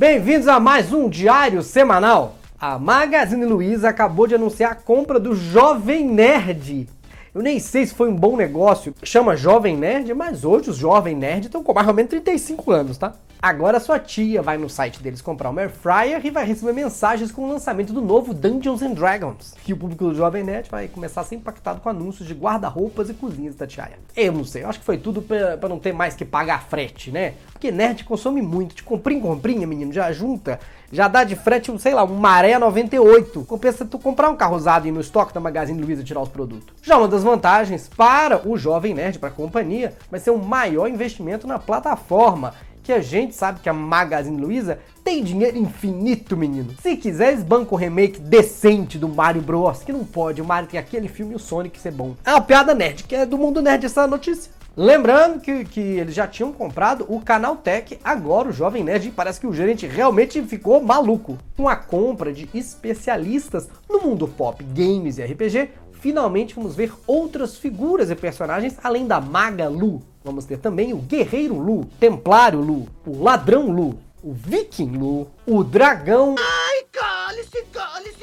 Bem-vindos a mais um diário semanal. A Magazine Luiza acabou de anunciar a compra do Jovem Nerd. Eu nem sei se foi um bom negócio, chama Jovem Nerd, mas hoje os Jovem Nerd estão com mais ou menos 35 anos, tá? Agora sua tia vai no site deles comprar uma Air Fryer e vai receber mensagens com o lançamento do novo Dungeons and Dragons. E o público do Jovem Nerd vai começar a ser impactado com anúncios de guarda-roupas e cozinhas da tia. Eu não sei, eu acho que foi tudo para não ter mais que pagar frete, né? Porque nerd consome muito, de comprinha em comprinha, menino, já junta, já dá de frete, sei lá, um Maré 98. Compensa tu comprar um carro usado e ir no estoque da Magazine Luiza tirar os produtos. Já uma das vantagens para o Jovem Nerd, para a companhia, vai ser um maior investimento na plataforma que a gente sabe que a Magazine Luiza tem dinheiro infinito, menino. Se quiser, banco o remake decente do Mario Bros, que não pode, o Mario tem aquele filme e o Sonic ser bom. É uma piada nerd, que é do mundo nerd essa notícia. Lembrando que, que eles já tinham comprado o Canal Tech, agora o Jovem Nerd, parece que o gerente realmente ficou maluco. Com a compra de especialistas no mundo pop, games e RPG, finalmente vamos ver outras figuras e personagens além da Maga Lu. Vamos ter também o Guerreiro Lu, Templário Lu, o Ladrão Lu, o Viking Lu, o Dragão. Ai, cale-se, cale-se.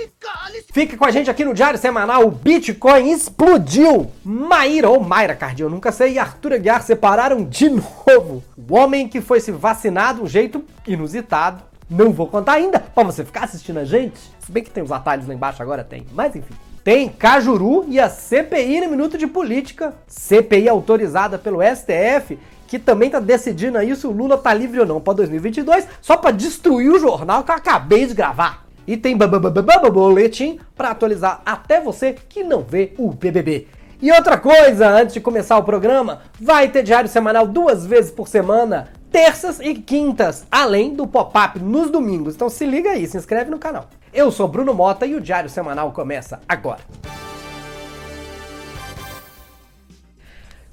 Fica com a gente aqui no Diário Semanal. O Bitcoin explodiu. Maíra ou Mayra Cardi, eu nunca sei, e Arthur Aguiar separaram de novo. O homem que foi se vacinar de um jeito inusitado. Não vou contar ainda, pra você ficar assistindo a gente. Se bem que tem os atalhos lá embaixo, agora tem. Mas enfim. Tem Cajuru e a CPI no Minuto de Política, CPI autorizada pelo STF, que também tá decidindo aí se o Lula tá livre ou não para 2022, só para destruir o jornal que eu acabei de gravar. E tem boletim para atualizar até você que não vê o BBB. E outra coisa, antes de começar o programa, vai ter diário semanal duas vezes por semana, terças e quintas, além do pop-up nos domingos. Então se liga aí, se inscreve no canal. Eu sou Bruno Mota e o Diário Semanal começa agora.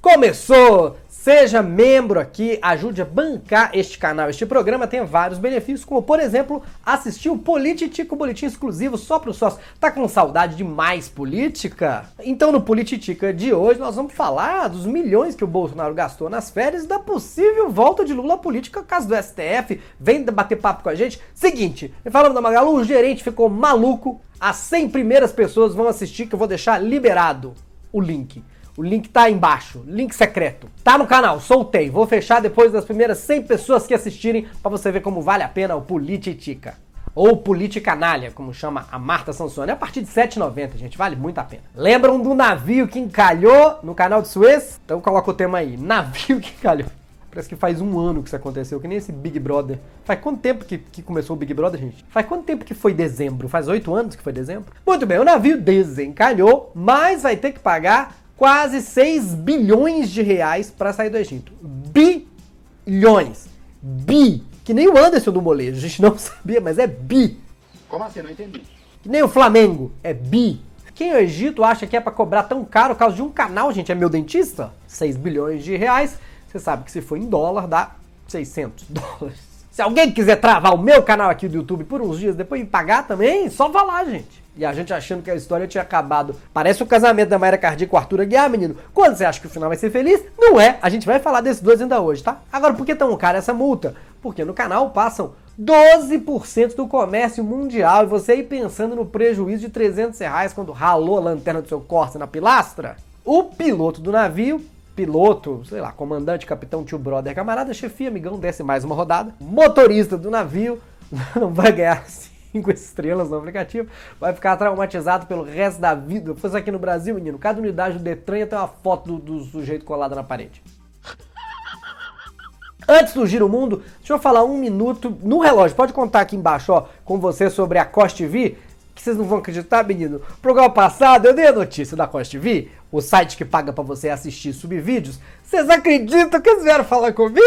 Começou! Seja membro aqui, ajude a bancar este canal. Este programa tem vários benefícios, como por exemplo, assistir o Polititico, boletim exclusivo só para os sócios. Tá com saudade de mais política? Então no Polititica de hoje nós vamos falar dos milhões que o Bolsonaro gastou nas férias da possível volta de Lula à política caso do STF. Vem bater papo com a gente. Seguinte, falando da Magalu, o gerente ficou maluco. As 100 primeiras pessoas vão assistir que eu vou deixar liberado o link. O link tá aí embaixo, link secreto. Tá no canal, soltei. Vou fechar depois das primeiras 100 pessoas que assistirem para você ver como vale a pena o Polititica. Ou Politicanalha, como chama a Marta Sansone. A partir de 7,90, gente, vale muito a pena. Lembram do navio que encalhou no canal de Suez? Então coloca o tema aí, navio que encalhou. Parece que faz um ano que isso aconteceu, que nem esse Big Brother. Faz quanto tempo que, que começou o Big Brother, gente? Faz quanto tempo que foi dezembro? Faz oito anos que foi dezembro? Muito bem, o navio desencalhou, mas vai ter que pagar quase 6 bilhões de reais para sair do Egito. Bilhões. Bi. Que nem o Anderson do molejo. A gente não sabia, mas é bi. Como assim? Não entendi. Que nem o Flamengo. É bi. Quem o Egito acha que é para cobrar tão caro por causa de um canal, gente? É meu dentista? 6 bilhões de reais. Você sabe que se for em dólar dá 600 dólares. Se alguém quiser travar o meu canal aqui do YouTube por uns dias, depois pagar também, só lá, gente. E a gente achando que a história tinha acabado. Parece o casamento da Mayra Cardi com o Arthur Aguiar, menino. Quando você acha que o final vai ser feliz, não é. A gente vai falar desses dois ainda hoje, tá? Agora, por que tão cara essa multa? Porque no canal passam 12% do comércio mundial e você aí pensando no prejuízo de 300 reais quando ralou a lanterna do seu Corsa na pilastra? O piloto do navio piloto, sei lá, comandante, capitão, tio brother, camarada, chefia, amigão, desce mais uma rodada. Motorista do navio não vai ganhar cinco estrelas no aplicativo, vai ficar traumatizado pelo resto da vida. Se fosse aqui no Brasil, menino, cada unidade do Detran ter uma foto do, do sujeito colada na parede. Antes do Giro Mundo, deixa eu falar um minuto no relógio. Pode contar aqui embaixo, ó, com você sobre a Cost TV que vocês não vão acreditar, menino. Programa passado eu dei a notícia da Costa TV, o site que paga para você assistir subvídeos. Vocês acreditam que eles vieram falar comigo?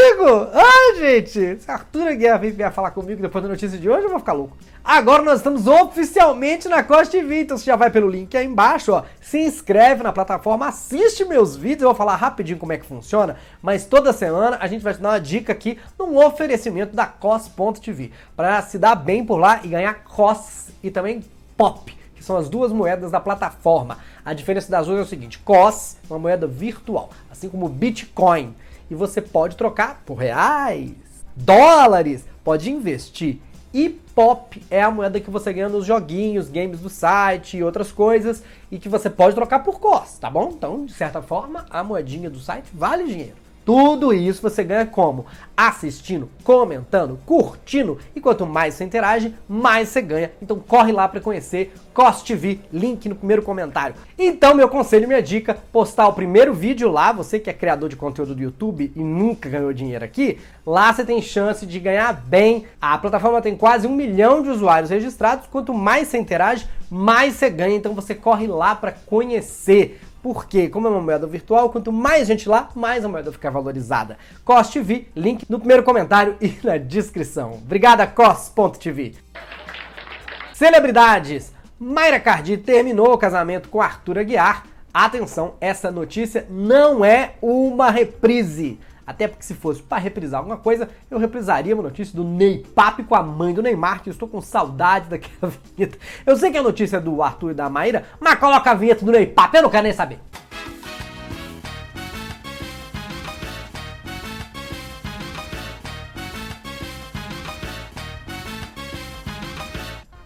Ah, gente! Se Arthur Guerra vier falar comigo depois da notícia de hoje, eu vou ficar louco. Agora nós estamos oficialmente na Costa TV, então você já vai pelo link aí embaixo, ó. Se inscreve na plataforma, assiste meus vídeos, eu vou falar rapidinho como é que funciona, mas toda semana a gente vai te dar uma dica aqui num oferecimento da COS.tv, para se dar bem por lá e ganhar COS e também POP, que são as duas moedas da plataforma. A diferença das duas é o seguinte: COS uma moeda virtual, assim como Bitcoin, e você pode trocar por reais, dólares, pode investir. E POP é a moeda que você ganha nos joguinhos, games do site e outras coisas, e que você pode trocar por COS, tá bom? Então, de certa forma, a moedinha do site vale dinheiro. Tudo isso você ganha como? Assistindo, comentando, curtindo e quanto mais você interage, mais você ganha. Então corre lá para conhecer Cost TV, link no primeiro comentário. Então meu conselho, minha dica, postar o primeiro vídeo lá, você que é criador de conteúdo do YouTube e nunca ganhou dinheiro aqui, lá você tem chance de ganhar bem. A plataforma tem quase um milhão de usuários registrados, quanto mais você interage, mais você ganha. Então você corre lá para conhecer. Porque, como é uma moeda virtual, quanto mais gente lá, mais a moeda fica valorizada. COS.TV, link no primeiro comentário e na descrição. Obrigada, COS.tv. Celebridades. Mayra Cardi terminou o casamento com Arthur Aguiar. Atenção, essa notícia não é uma reprise. Até porque se fosse para reprisar alguma coisa, eu reprisaria uma notícia do Ney Pape com a mãe do Neymar, que eu estou com saudade daquela vinheta. Eu sei que é a notícia do Arthur e da Maíra, mas coloca a vinheta do Ney Pape, eu não quero nem saber.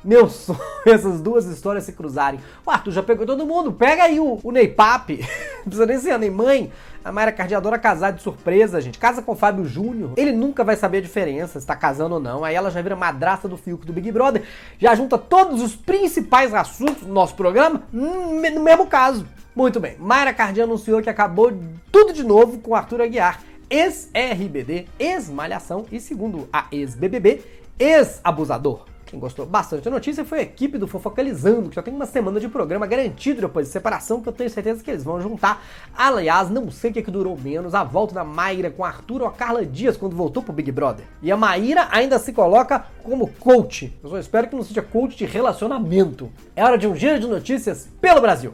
Meu sonho essas duas histórias se cruzarem. O Arthur já pegou todo mundo, pega aí o, o Ney Pape. Não precisa nem ser a Ney Mãe. A Mayra Cardiadora casar de surpresa, gente. Casa com o Fábio Júnior. Ele nunca vai saber a diferença, se tá casando ou não. Aí ela já vira madrasta do Fiuk do Big Brother. Já junta todos os principais assuntos do nosso programa no mesmo caso. Muito bem. Mayra Cardi anunciou que acabou tudo de novo com Arthur Aguiar. Ex-RBD, ex-Malhação e, segundo a ex-BBB, ex-abusador. Quem gostou bastante da notícia foi a equipe do Fofocalizando, que já tem uma semana de programa garantido depois de separação, que eu tenho certeza que eles vão juntar. Aliás, não sei o que, é que durou menos, a volta da Mayra com Arthur ou a Carla Dias quando voltou pro Big Brother. E a Maíra ainda se coloca como coach. Eu só espero que não seja coach de relacionamento. É hora de um giro de notícias pelo Brasil.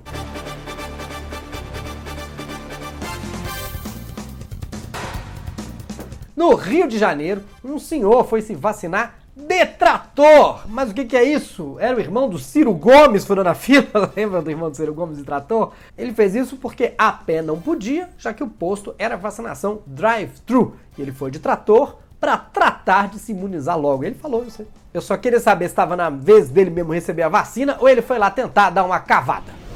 No Rio de Janeiro, um senhor foi se vacinar Detrator! Mas o que, que, é isso? Era o irmão do Ciro Gomes furando na fila? Lembra do irmão do Ciro Gomes de trator? Ele fez isso porque a pé não podia, já que o posto era vacinação drive-thru. E ele foi de trator para tratar de se imunizar logo. Ele falou isso. Eu só queria saber se estava na vez dele mesmo receber a vacina ou ele foi lá tentar dar uma cavada.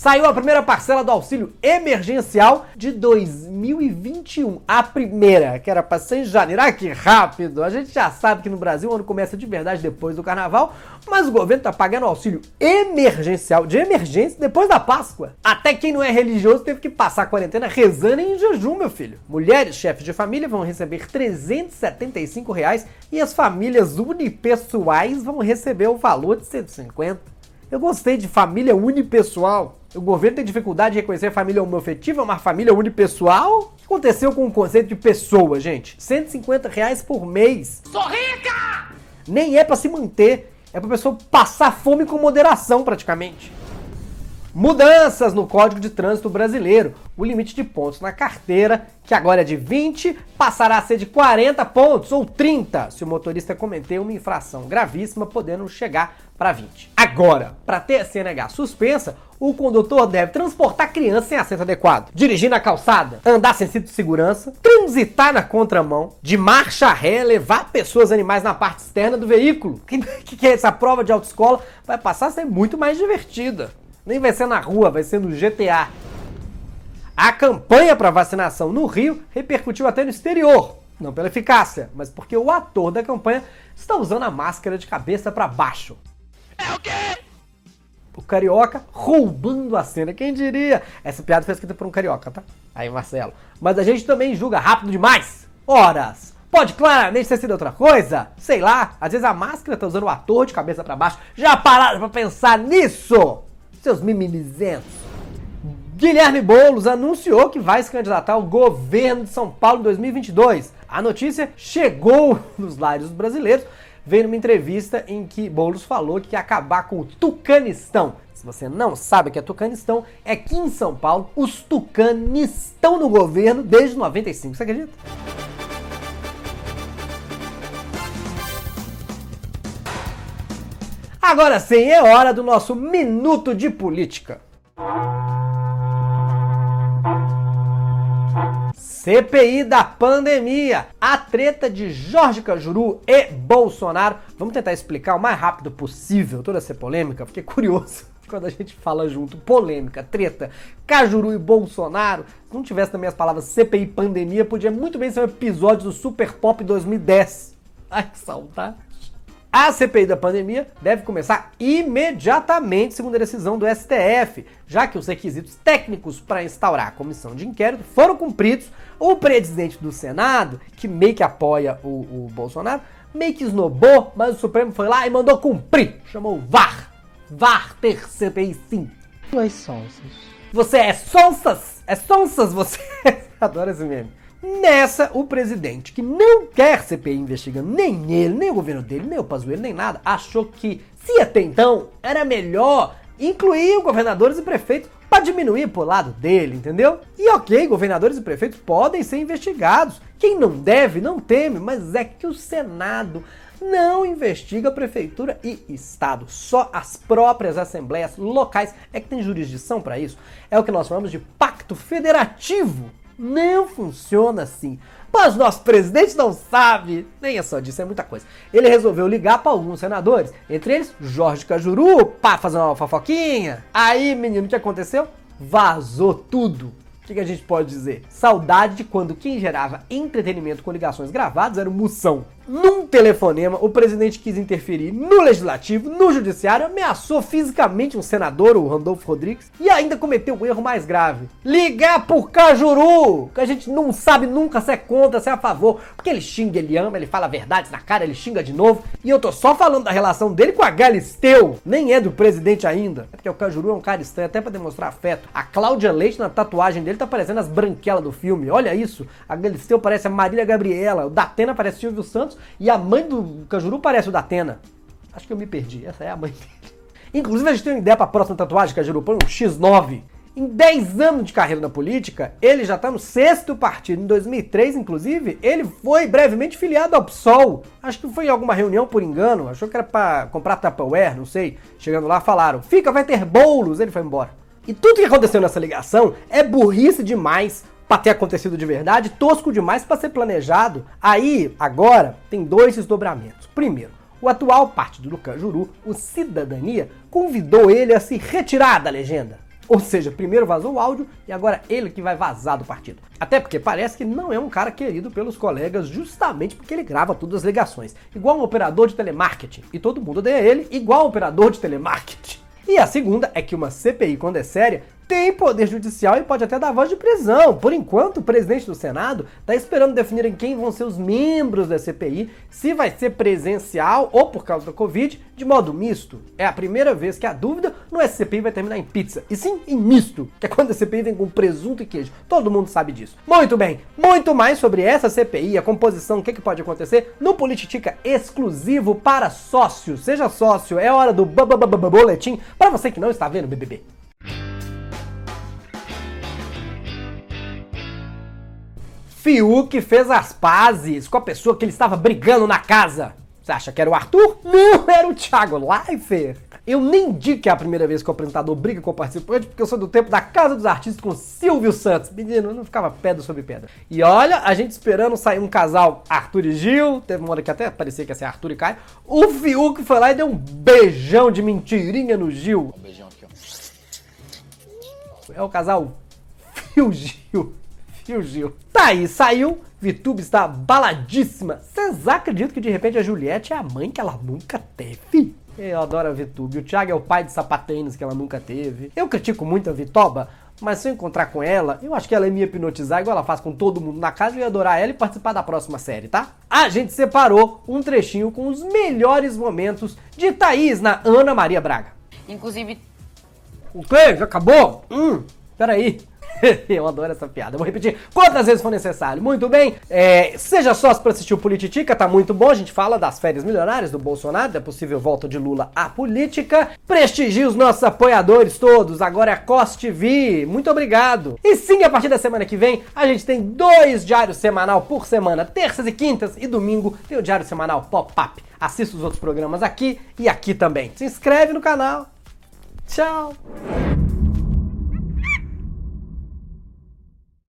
Saiu a primeira parcela do auxílio emergencial de 2021. A primeira, que era para ser em janeiro. Ah, que rápido! A gente já sabe que no Brasil o ano começa de verdade depois do carnaval, mas o governo tá pagando auxílio emergencial, de emergência, depois da Páscoa. Até quem não é religioso teve que passar a quarentena rezando em jejum, meu filho. Mulheres, chefes de família, vão receber 375 reais e as famílias unipessoais vão receber o valor de 150. Eu gostei de família unipessoal. O governo tem dificuldade de reconhecer a família homoafetiva, uma família unipessoal? O que aconteceu com o conceito de pessoa, gente? 150 reais por mês. Sou rica! Nem é para se manter, é pra pessoa passar fome com moderação, praticamente. Mudanças no Código de Trânsito Brasileiro. O limite de pontos na carteira, que agora é de 20, passará a ser de 40 pontos ou 30 se o motorista cometer uma infração gravíssima, podendo chegar para 20. Agora, para ter a CNH suspensa, o condutor deve transportar criança sem assento adequado, dirigir na calçada, andar sem cinto de segurança, transitar na contramão, de marcha ré, levar pessoas e animais na parte externa do veículo. Que, que é essa prova de autoescola? Vai passar a ser muito mais divertida. Nem vai ser na rua, vai ser no GTA. A campanha para vacinação no Rio repercutiu até no exterior. Não pela eficácia, mas porque o ator da campanha está usando a máscara de cabeça para baixo. É o quê? O carioca roubando a cena. Quem diria? Essa piada foi escrita por um carioca, tá? Aí, Marcelo. Mas a gente também julga rápido demais. Horas. Pode claramente ter sido outra coisa. Sei lá, às vezes a máscara tá usando o ator de cabeça para baixo. Já pararam pra pensar nisso? Seus mimimizentos. Guilherme Boulos anunciou que vai se candidatar ao governo de São Paulo em 2022. A notícia chegou nos lares brasileiros veio numa entrevista em que Boulos falou que ia acabar com o Tucanistão. Se você não sabe o que é Tucanistão, é que em São Paulo os tucanes estão no governo desde 95. Você acredita? Agora sim, é hora do nosso minuto de política. CPI da pandemia, a treta de Jorge Cajuru e Bolsonaro. Vamos tentar explicar o mais rápido possível toda essa polêmica, fiquei curioso quando a gente fala junto, polêmica, treta, Cajuru e Bolsonaro. Se não tivesse também as palavras CPI pandemia, podia muito bem ser um episódio do Super Pop 2010. Ai, que saudade. A CPI da pandemia deve começar imediatamente, segundo a decisão do STF, já que os requisitos técnicos para instaurar a comissão de inquérito foram cumpridos. O presidente do Senado, que meio que apoia o, o Bolsonaro, meio que esnobou, mas o Supremo foi lá e mandou cumprir. Chamou VAR. VAR ter CPI sim. Dois sonsas. Você é sonsas? É sonsas você? Adoro esse meme. Nessa, o presidente, que não quer CPI investigando nem ele, nem o governo dele, nem o Pazuello, nem nada, achou que, se até então era melhor incluir governadores e prefeitos para diminuir pro lado dele, entendeu? E ok, governadores e prefeitos podem ser investigados. Quem não deve, não teme, mas é que o Senado não investiga prefeitura e estado. Só as próprias assembleias locais é que tem jurisdição para isso. É o que nós chamamos de pacto federativo não funciona assim. Mas nosso presidente não sabe. Nem é só disso, é muita coisa. Ele resolveu ligar para alguns senadores, entre eles Jorge Cajuru, para fazer uma fofoquinha. Aí, menino, o que aconteceu? Vazou tudo que, que a gente pode dizer? Saudade de quando quem gerava entretenimento com ligações gravadas era o Moção. Num telefonema, o presidente quis interferir no legislativo, no judiciário, ameaçou fisicamente um senador, o Randolfo Rodrigues, e ainda cometeu o um erro mais grave: ligar por Cajuru, que a gente não sabe nunca se é contra, se é a favor, porque ele xinga, ele ama, ele fala verdades na cara, ele xinga de novo, e eu tô só falando da relação dele com a Galisteu, nem é do presidente ainda, é porque o Cajuru é um cara estranho, até para demonstrar afeto. A Cláudia Leite, na tatuagem dele, tá parecendo as branquelas do filme. Olha isso. A Galisteu parece a Marília Gabriela. O Datena parece Silvio Santos. E a mãe do Cajuru parece o Datena. Acho que eu me perdi. Essa é a mãe dele. Inclusive, a gente tem uma ideia pra próxima tatuagem, Cajuru. Põe um X9. Em 10 anos de carreira na política, ele já está no sexto partido. Em 2003, inclusive, ele foi brevemente filiado ao PSOL. Acho que foi em alguma reunião por engano. Achou que era para comprar Tupperware, não sei. Chegando lá, falaram: fica, vai ter bolos. Ele foi embora. E tudo que aconteceu nessa ligação é burrice demais para ter acontecido de verdade, tosco demais para ser planejado. Aí, agora, tem dois desdobramentos. Primeiro, o atual partido do Cajuru, o Cidadania, convidou ele a se retirar da legenda. Ou seja, primeiro vazou o áudio e agora ele que vai vazar do partido. Até porque parece que não é um cara querido pelos colegas justamente porque ele grava todas as ligações. Igual um operador de telemarketing. E todo mundo odeia ele igual um operador de telemarketing. E a segunda é que uma CPI, quando é séria, tem poder judicial e pode até dar voz de prisão. Por enquanto, o presidente do Senado está esperando definirem quem vão ser os membros da CPI, se vai ser presencial ou por causa da Covid, de modo misto. É a primeira vez que a dúvida não é CPI vai terminar em pizza, e sim em misto, que é quando a CPI vem com presunto e queijo. Todo mundo sabe disso. Muito bem, muito mais sobre essa CPI, a composição, o que, que pode acontecer no Polititica exclusivo para sócios. Seja sócio, é hora do boletim para você que não está vendo BBB. Fiuk fez as pazes com a pessoa que ele estava brigando na casa. Você acha que era o Arthur? Não, era o Thiago Leifert. Eu nem digo que é a primeira vez que o apresentador briga com o participante, porque eu sou do tempo da Casa dos Artistas com Silvio Santos. Menino, não ficava pedra sobre pedra. E olha, a gente esperando sair um casal Arthur e Gil, teve uma hora que até parecia que ia ser Arthur e Caio. O Fiuk foi lá e deu um beijão de mentirinha no Gil. Um beijão aqui, ó. É o casal Fio Gil. Fio Gil. Tá aí, saiu. Vitube está baladíssima. Vocês acreditam que de repente a Juliette é a mãe que ela nunca teve? Eu adoro a Vitube. O Thiago é o pai de sapatênis que ela nunca teve. Eu critico muito a Vitoba, mas se eu encontrar com ela, eu acho que ela ia me hipnotizar igual ela faz com todo mundo na casa e ia adorar ela e participar da próxima série, tá? A gente separou um trechinho com os melhores momentos de Thaís na Ana Maria Braga. Inclusive. O quê? Já acabou? Hum, peraí. eu adoro essa piada. vou repetir quantas vezes for necessário. Muito bem. É, seja sócio para assistir o Polititica, tá muito bom. A gente fala das férias milionárias do Bolsonaro, da possível volta de Lula à política. Prestigie os nossos apoiadores todos. Agora é a Cost TV. Muito obrigado. E sim, a partir da semana que vem, a gente tem dois diários semanal por semana. Terças e quintas e domingo tem o diário semanal Pop-Up. Assista os outros programas aqui e aqui também. Se inscreve no canal. Tchau.